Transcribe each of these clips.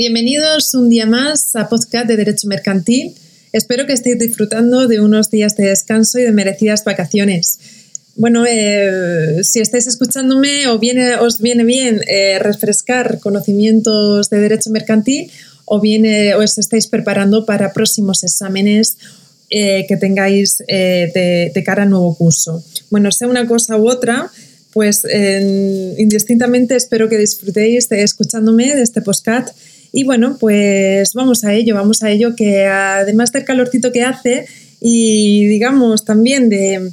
Bienvenidos un día más a Podcast de Derecho Mercantil. Espero que estéis disfrutando de unos días de descanso y de merecidas vacaciones. Bueno, eh, si estáis escuchándome o os viene bien eh, refrescar conocimientos de derecho mercantil o bien os estáis preparando para próximos exámenes eh, que tengáis de, cara al nuevo curso. Bueno, sea una cosa u otra, pues indistintamente espero que disfrutéis escuchándome de este podcast y bueno, pues vamos a ello, vamos a ello, que además del calorcito que hace y digamos también de,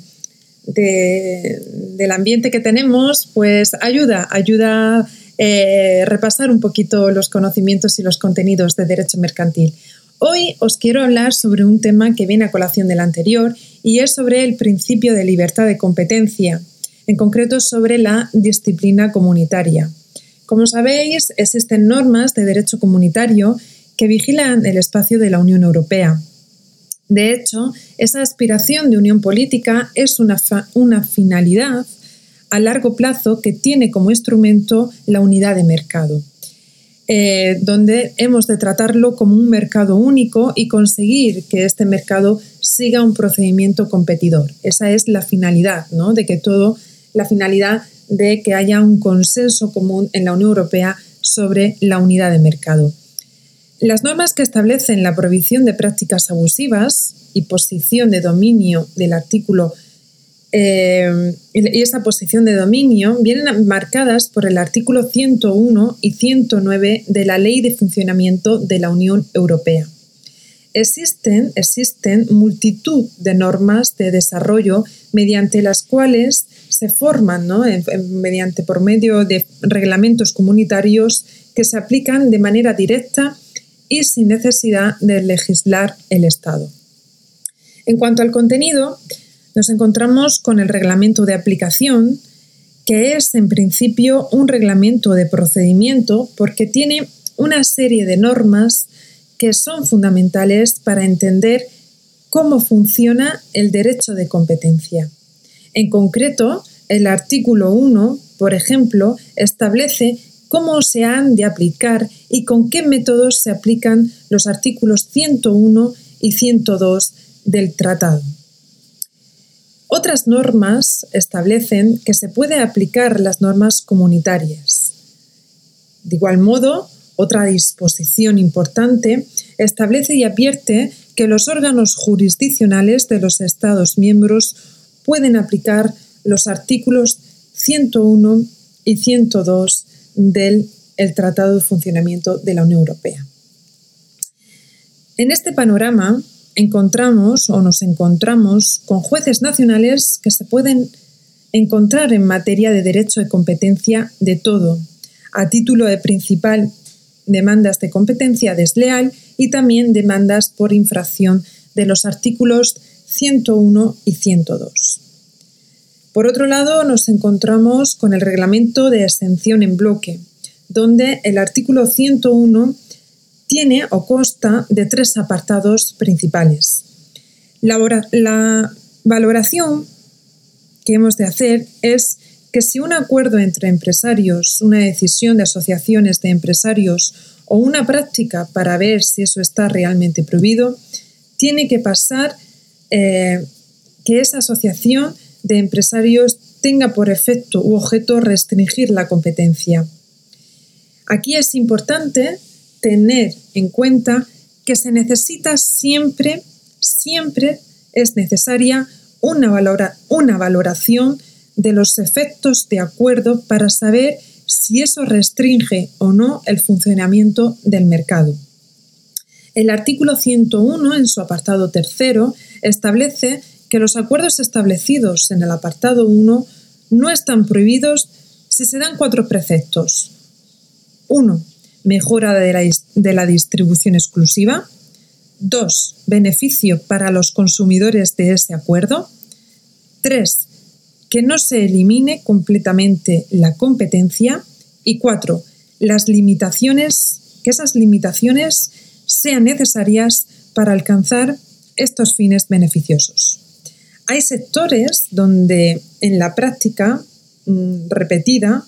del ambiente que tenemos, pues ayuda, ayuda a eh, repasar un poquito los conocimientos y los contenidos de derecho mercantil. Hoy os quiero hablar sobre un tema que viene a colación del anterior y es sobre el principio de libertad de competencia, en concreto sobre la disciplina comunitaria. Como sabéis, existen normas de derecho comunitario que vigilan el espacio de la Unión Europea. De hecho, esa aspiración de unión política es una, finalidad a largo plazo que tiene como instrumento la unidad de mercado, eh, donde hemos de tratarlo como un mercado único y conseguir que este mercado siga un procedimiento competidor. Esa es la finalidad, ¿no? De que todo, la finalidad de que haya un consenso común en la Unión Europea sobre la unidad de mercado. Las normas que establecen la prohibición de prácticas abusivas y posición de dominio del artículo eh, y esa posición de dominio vienen marcadas por el artículo 101 y 109 de la Ley de Funcionamiento de la Unión Europea. Existen, existen multitud de normas de desarrollo mediante las cuales se forman mediante por medio de reglamentos comunitarios que se aplican de manera directa y sin necesidad de legislar el Estado. En cuanto al contenido, nos encontramos con el reglamento de aplicación, que es en principio un reglamento de procedimiento porque tiene una serie de normas que son fundamentales para entender cómo funciona el derecho de competencia. En concreto, el artículo 1, por ejemplo, establece cómo se han de aplicar y con qué métodos se aplican los artículos 101 y 102 del tratado. Otras normas establecen que se puede aplicar las normas comunitarias. De igual modo, otra disposición importante establece y advierte que los órganos jurisdiccionales de los Estados miembros pueden aplicar los artículos 101 y 102 del Tratado de Funcionamiento de la Unión Europea. En este panorama encontramos o nos encontramos con jueces nacionales que se pueden encontrar en materia de derecho de competencia de todo, a título de principal demandas de competencia desleal y también demandas por infracción de los artículos 101 y 102. Por otro lado, nos encontramos con el reglamento de exención en bloque, donde el artículo 101 tiene o consta de tres apartados principales. La, la valoración que hemos de hacer es que si un acuerdo entre empresarios, una decisión de asociaciones de empresarios o una práctica para ver si eso está realmente prohibido, tiene que pasar eh, que esa asociación de empresarios tenga por efecto u objeto restringir la competencia. Aquí es importante tener en cuenta que se necesita siempre, siempre es necesaria una, una valoración de los efectos de acuerdo para saber si eso restringe o no el funcionamiento del mercado. El artículo 101, en su apartado tercero, establece que los acuerdos establecidos en el apartado 1 no están prohibidos si se dan cuatro preceptos. 1. Mejora de la, distribución exclusiva. 2. Beneficio para los consumidores de ese acuerdo. 3. Que no se elimine completamente la competencia. Y 4. Las limitaciones, que esas limitaciones sean necesarias para alcanzar estos fines beneficiosos. Hay sectores donde en la práctica mm, repetida,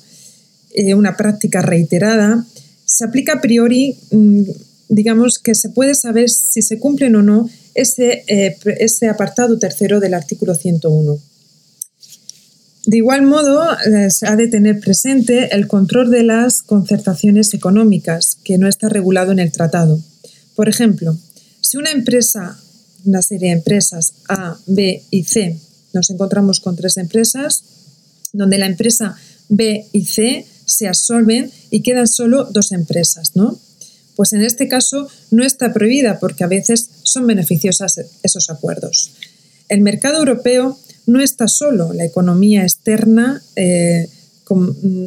eh, una práctica reiterada, se aplica a priori, mm, digamos que se puede saber si se cumplen o no ese, eh, apartado tercero del artículo 101. De igual modo, eh, se ha de tener presente el control de las concertaciones económicas, que no está regulado en el tratado. Por ejemplo, si una empresa, una serie de empresas A, B y C, nos encontramos con tres empresas, donde la empresa B y C se absorben y quedan solo dos empresas, ¿no? Pues en este caso no está prohibida porque a veces son beneficiosas esos acuerdos. El mercado europeo no está solo, la economía externa, eh,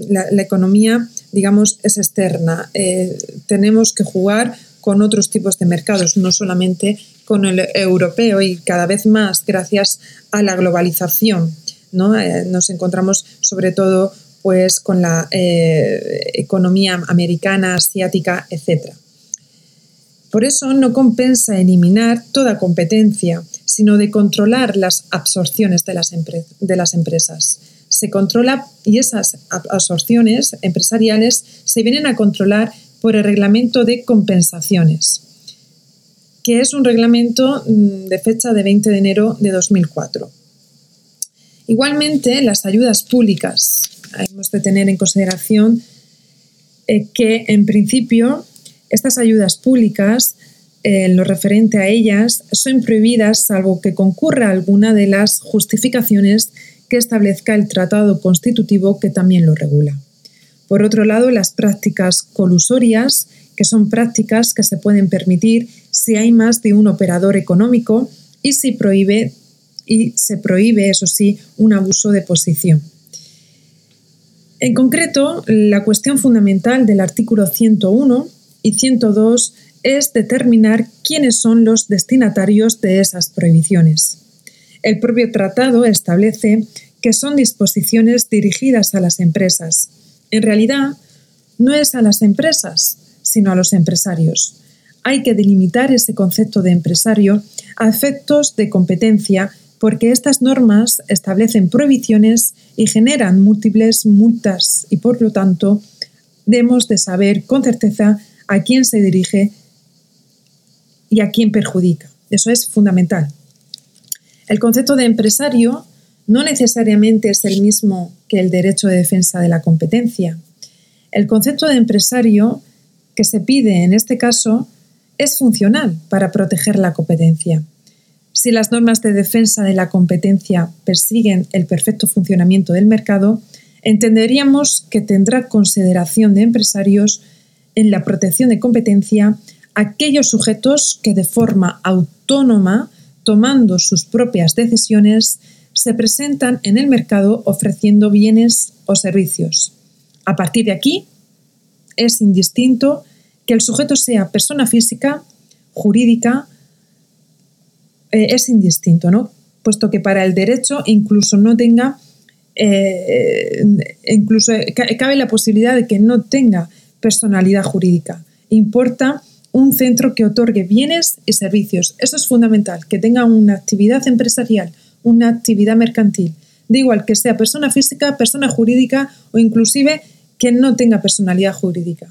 la, economía, digamos, es externa. Eh, tenemos que jugar con otros tipos de mercados, no solamente con el europeo y cada vez más gracias a la globalización. ¿no? Eh, nos encontramos sobre todo pues con la eh, economía americana, asiática, etc. Por eso no compensa eliminar toda competencia, sino de controlar las absorciones de las, de las empresas. Se controla y esas absorciones empresariales se vienen a controlar por el reglamento de compensaciones, que es un reglamento mm, de fecha de 20 de enero de 2004. Igualmente, las ayudas públicas hemos de tener en consideración eh, que, en principio, estas ayudas públicas, en lo referente a ellas, son prohibidas salvo que concurra alguna de las justificaciones que establezca el tratado constitutivo que también lo regula. Por otro lado, las prácticas colusorias, que son prácticas que se pueden permitir si hay más de un operador económico y, si prohíbe, y se prohíbe, eso sí, un abuso de posición. En concreto, la cuestión fundamental del artículo 101 y 102 es determinar quiénes son los destinatarios de esas prohibiciones. El propio tratado establece que son disposiciones dirigidas a las empresas. En realidad, no es a las empresas, sino a los empresarios. Hay que delimitar ese concepto de empresario a efectos de competencia porque estas normas establecen prohibiciones y generan múltiples multas y por lo tanto debemos de saber con certeza a quién se dirige y a quién perjudica. Eso es fundamental. El concepto de empresario no necesariamente es el mismo que el derecho de defensa de la competencia. El concepto de empresario que se pide en este caso es funcional para proteger la competencia. Si las normas de defensa de la competencia persiguen el perfecto funcionamiento del mercado, entenderíamos que tendrá consideración de empresarios en la protección de competencia aquellos sujetos que de forma autónoma, tomando sus propias decisiones, se presentan en el mercado ofreciendo bienes o servicios. A partir de aquí, es indistinto que el sujeto sea persona física, jurídica eh, es indistinto, ¿no? Puesto que para el derecho incluso no tenga, eh, incluso cabe la posibilidad de que no tenga personalidad jurídica. Importa un centro que otorgue bienes y servicios. Eso es fundamental, que tenga una actividad empresarial, una actividad mercantil. Da igual que sea persona física, persona jurídica o inclusive que no tenga personalidad jurídica.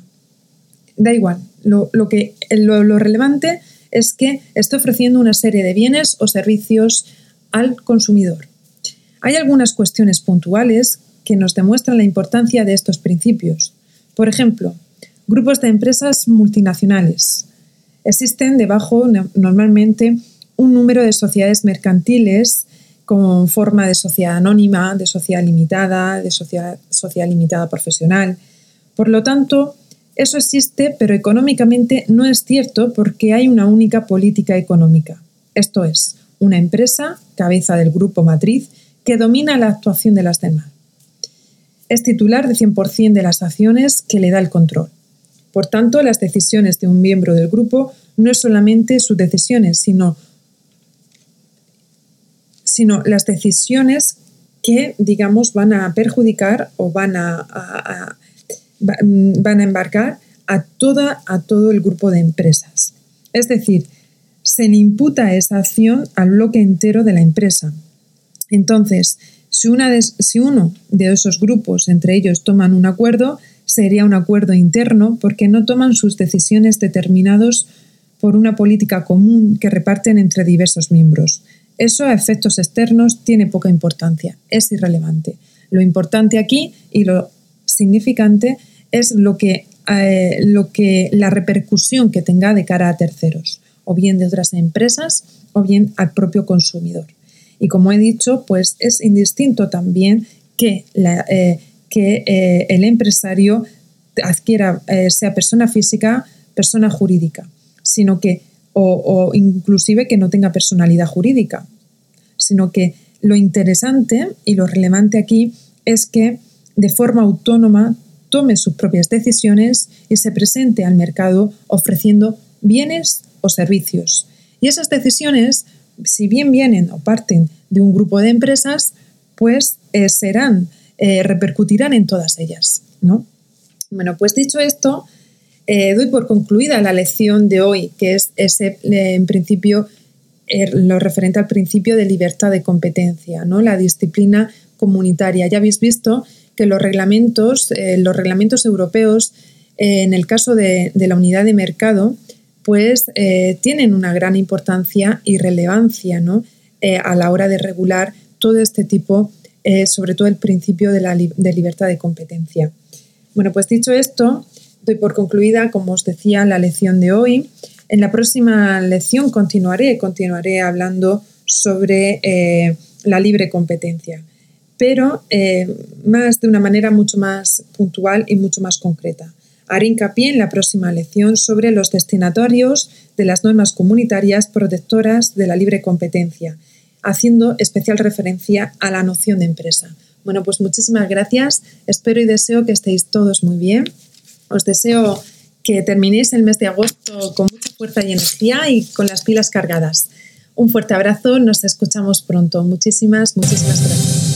Da igual. Lo, que, lo relevante es que está ofreciendo una serie de bienes o servicios al consumidor. Hay algunas cuestiones puntuales que nos demuestran la importancia de estos principios. Por ejemplo, grupos de empresas multinacionales. Existen debajo normalmente un número de sociedades mercantiles con forma de sociedad anónima, de sociedad limitada, de sociedad, limitada profesional. Por lo tanto, eso existe, pero económicamente no es cierto porque hay una única política económica. Esto es, una empresa, cabeza del grupo matriz, que domina la actuación de las demás. Es titular de 100% de las acciones que le da el control. Por tanto, las decisiones de un miembro del grupo no es solamente sus decisiones, sino, sino las decisiones que, digamos, van a perjudicar o van a Mm, van a embarcar a, toda, a todo el grupo de empresas. Es decir, se le imputa esa acción al bloque entero de la empresa. Entonces, si, una si uno de esos grupos, entre ellos, toman un acuerdo, sería un acuerdo interno porque no toman sus decisiones determinados por una política común que reparten entre diversos miembros. Eso efectos externos tiene poca importancia, es irrelevante. Lo importante aquí y lo significante es lo que, eh, lo que la repercusión que tenga de cara a terceros, o bien de otras empresas, o bien al propio consumidor. Y como he dicho, pues es indistinto también que, eh, que eh, el empresario adquiera, sea persona física, persona jurídica, sino que, o inclusive que no tenga personalidad jurídica, sino que lo interesante y lo relevante aquí es que de forma autónoma tome sus propias decisiones y se presente al mercado ofreciendo bienes o servicios. Y esas decisiones, si bien vienen o parten de un grupo de empresas, pues eh, serán, eh, repercutirán en todas ellas. ¿no? Bueno, pues dicho esto, eh, doy por concluida la lección de hoy, que es ese, en principio, lo referente al principio de libertad de competencia, ¿no? la disciplina comunitaria. Ya habéis visto que los reglamentos, eh, los reglamentos europeos, eh, en el caso de, la unidad de mercado, pues eh, tienen una gran importancia y relevancia ¿no? a la hora de regular todo este tipo, sobre todo el principio de la de libertad de competencia. Bueno, pues dicho esto, doy por concluida, como os decía, la lección de hoy. En la próxima lección continuaré, continuaré hablando sobre la libre competencia pero eh, más de una manera mucho más puntual y mucho más concreta. Haré hincapié en la próxima lección sobre los destinatarios de las normas comunitarias protectoras de la libre competencia, haciendo especial referencia a la noción de empresa. Bueno, pues muchísimas gracias. Espero y deseo que estéis todos muy bien. Os deseo que terminéis el mes de agosto con mucha fuerza y energía y con las pilas cargadas. Un fuerte abrazo, nos escuchamos pronto. Muchísimas, muchísimas gracias.